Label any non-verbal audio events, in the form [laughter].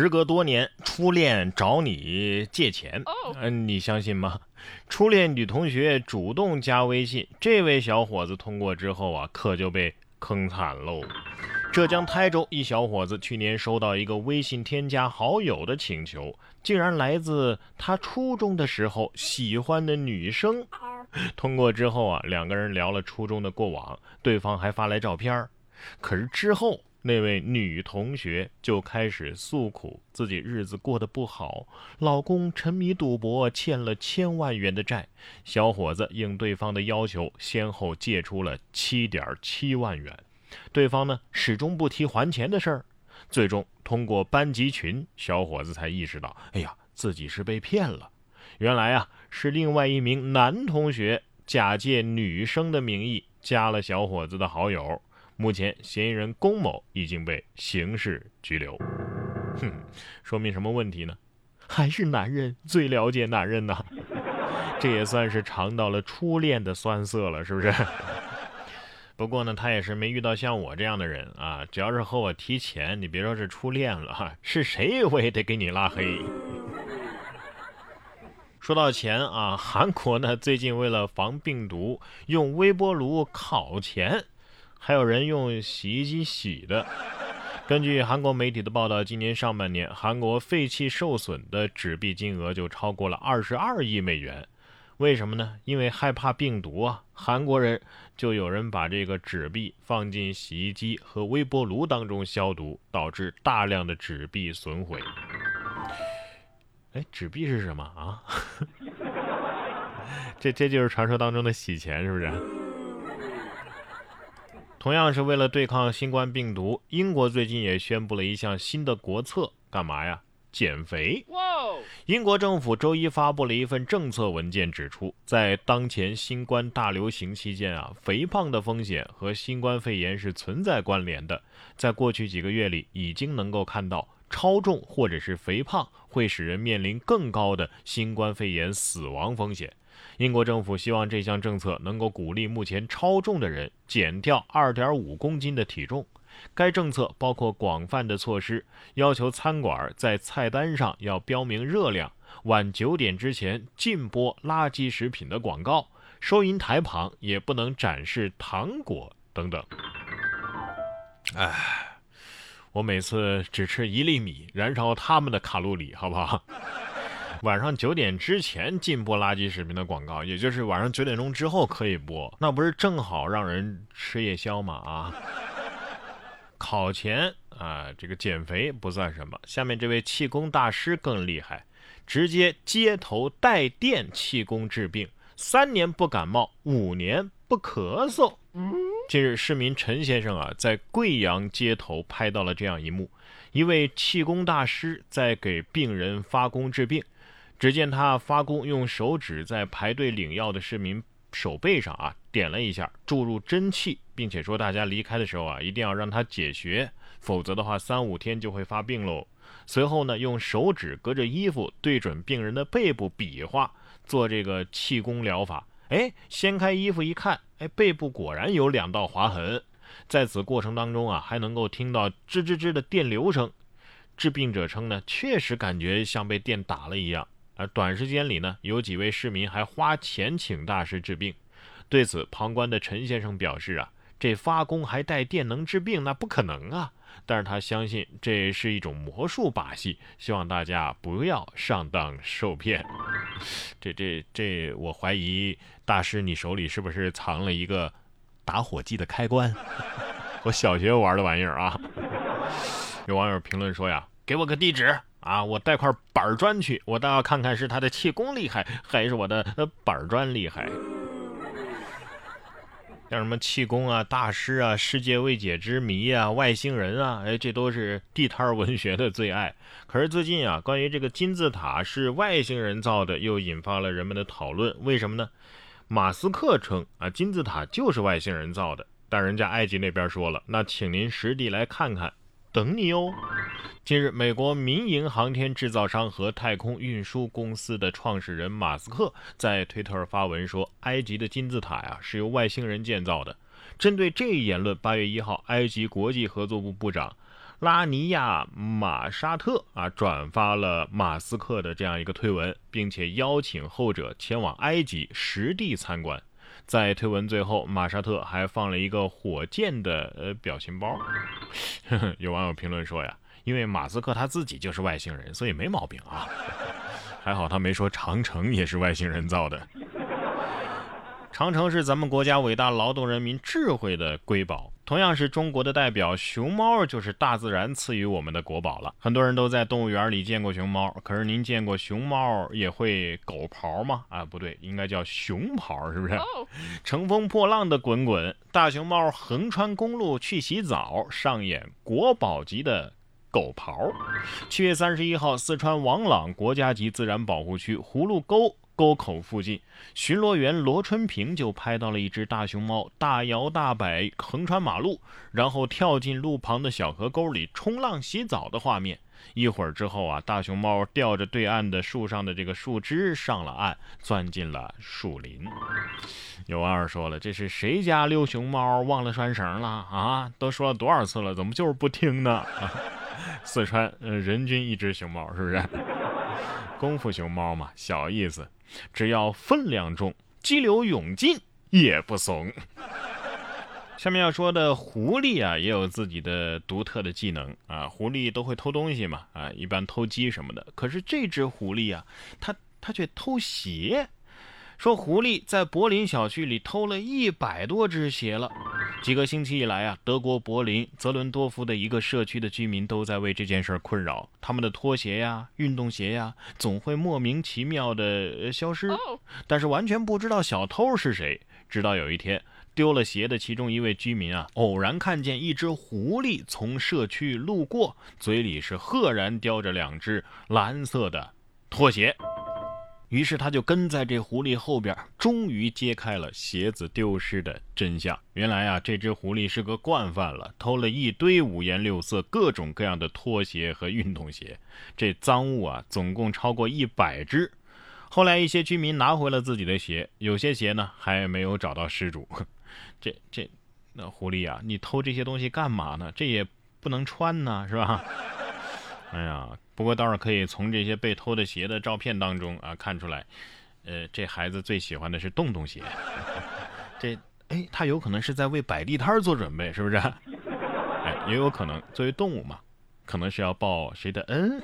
时隔多年，初恋找你借钱，嗯，你相信吗？初恋女同学主动加微信，这位小伙子通过之后啊，可就被坑惨喽。浙江台州一小伙子去年收到一个微信添加好友的请求，竟然来自他初中的时候喜欢的女生。通过之后啊，两个人聊了初中的过往，对方还发来照片可是之后，那位女同学就开始诉苦，自己日子过得不好，老公沉迷赌博，欠了千万元的债。小伙子应对方的要求，先后借出了七点七万元。对方呢始终不提还钱的事儿，最终通过班级群，小伙子才意识到，哎呀，自己是被骗了。原来啊，是另外一名男同学假借女生的名义加了小伙子的好友。目前，嫌疑人龚某已经被刑事拘留。哼，说明什么问题呢？还是男人最了解男人呐。这也算是尝到了初恋的酸涩了，是不是？[laughs] 不过呢，他也是没遇到像我这样的人啊。只要是和我提钱，你别说是初恋了，是谁我也得给你拉黑。说到钱啊，韩国呢最近为了防病毒，用微波炉烤钱，还有人用洗衣机洗的。根据韩国媒体的报道，今年上半年韩国废弃受损的纸币金额就超过了二十二亿美元。为什么呢？因为害怕病毒啊，韩国人就有人把这个纸币放进洗衣机和微波炉当中消毒，导致大量的纸币损毁。哎，纸币是什么啊？[laughs] 这这就是传说当中的洗钱，是不是？同样是为了对抗新冠病毒，英国最近也宣布了一项新的国策，干嘛呀？减肥。英国政府周一发布了一份政策文件，指出，在当前新冠大流行期间啊，肥胖的风险和新冠肺炎是存在关联的。在过去几个月里，已经能够看到超重或者是肥胖会使人面临更高的新冠肺炎死亡风险。英国政府希望这项政策能够鼓励目前超重的人减掉2.5公斤的体重。该政策包括广泛的措施，要求餐馆在菜单上要标明热量，晚九点之前禁播垃圾食品的广告，收银台旁也不能展示糖果等等。哎，我每次只吃一粒米，燃烧他们的卡路里，好不好？晚上九点之前禁播垃圾食品的广告，也就是晚上九点钟之后可以播，那不是正好让人吃夜宵吗？啊？[laughs] 考前啊，这个减肥不算什么。下面这位气功大师更厉害，直接街头带电气功治病，三年不感冒，五年不咳嗽。近日，市民陈先生啊，在贵阳街头拍到了这样一幕：一位气功大师在给病人发功治病。只见他发功，用手指在排队领药的市民手背上啊点了一下，注入真气。并且说，大家离开的时候啊，一定要让他解穴，否则的话，三五天就会发病喽。随后呢，用手指隔着衣服对准病人的背部比划，做这个气功疗法。哎，掀开衣服一看，哎，背部果然有两道划痕。在此过程当中啊，还能够听到吱吱吱的电流声。治病者称呢，确实感觉像被电打了一样。而短时间里呢，有几位市民还花钱请大师治病。对此，旁观的陈先生表示啊。这发功还带电能治病，那不可能啊！但是他相信这是一种魔术把戏，希望大家不要上当受骗。这这这，我怀疑大师你手里是不是藏了一个打火机的开关？[laughs] 我小学玩的玩意儿啊！有网友评论说呀：“给我个地址啊，我带块板砖去，我倒要看看是他的气功厉害，还是我的板砖厉害。”像什么气功啊、大师啊、世界未解之谜啊、外星人啊，哎，这都是地摊文学的最爱。可是最近啊，关于这个金字塔是外星人造的，又引发了人们的讨论。为什么呢？马斯克称啊，金字塔就是外星人造的，但人家埃及那边说了，那请您实地来看看，等你哦。近日，美国民营航天制造商和太空运输公司的创始人马斯克在推特发文说，埃及的金字塔呀是由外星人建造的。针对这一言论，八月一号，埃及国际合作部部长拉尼亚马沙特啊转发了马斯克的这样一个推文，并且邀请后者前往埃及实地参观。在推文最后，马沙特还放了一个火箭的呃表情包。[laughs] 有网友评论说呀，因为马斯克他自己就是外星人，所以没毛病啊。[laughs] 还好他没说长城也是外星人造的。长城是咱们国家伟大劳动人民智慧的瑰宝，同样是中国的代表。熊猫就是大自然赐予我们的国宝了。很多人都在动物园里见过熊猫，可是您见过熊猫也会狗刨吗？啊，不对，应该叫熊刨，是不是？[laughs] 乘风破浪的滚滚，大熊猫横穿公路去洗澡，上演国宝级的狗刨。七月三十一号，四川王朗国家级自然保护区葫芦沟。沟口附近，巡逻员罗春平就拍到了一只大熊猫大摇大摆横穿马路，然后跳进路旁的小河沟里冲浪洗澡的画面。一会儿之后啊，大熊猫吊着对岸的树上的这个树枝上了岸，钻进了树林。有网友说了：“这是谁家遛熊猫忘了拴绳了啊？都说了多少次了，怎么就是不听呢？” [laughs] 四川，呃，人均一只熊猫，是不是？功夫熊猫嘛，小意思。只要分量重，激流勇进也不怂。[laughs] 下面要说的狐狸啊，也有自己的独特的技能啊。狐狸都会偷东西嘛，啊，一般偷鸡什么的。可是这只狐狸啊，它它却偷鞋。说狐狸在柏林小区里偷了一百多只鞋了。几个星期以来啊，德国柏林泽伦多夫的一个社区的居民都在为这件事困扰。他们的拖鞋呀、运动鞋呀，总会莫名其妙的消失，但是完全不知道小偷是谁。直到有一天，丢了鞋的其中一位居民啊，偶然看见一只狐狸从社区路过，嘴里是赫然叼着两只蓝色的拖鞋。于是他就跟在这狐狸后边，终于揭开了鞋子丢失的真相。原来啊，这只狐狸是个惯犯了，偷了一堆五颜六色、各种各样的拖鞋和运动鞋。这赃物啊，总共超过一百只。后来一些居民拿回了自己的鞋，有些鞋呢还没有找到失主。[laughs] 这这，那狐狸啊，你偷这些东西干嘛呢？这也不能穿呢，是吧？[laughs] 哎呀。不过倒是可以从这些被偷的鞋的照片当中啊看出来，呃，这孩子最喜欢的是洞洞鞋。[laughs] 这，哎，他有可能是在为摆地摊做准备，是不是？[laughs] 哎，也有可能作为动物嘛，可能是要报谁的恩。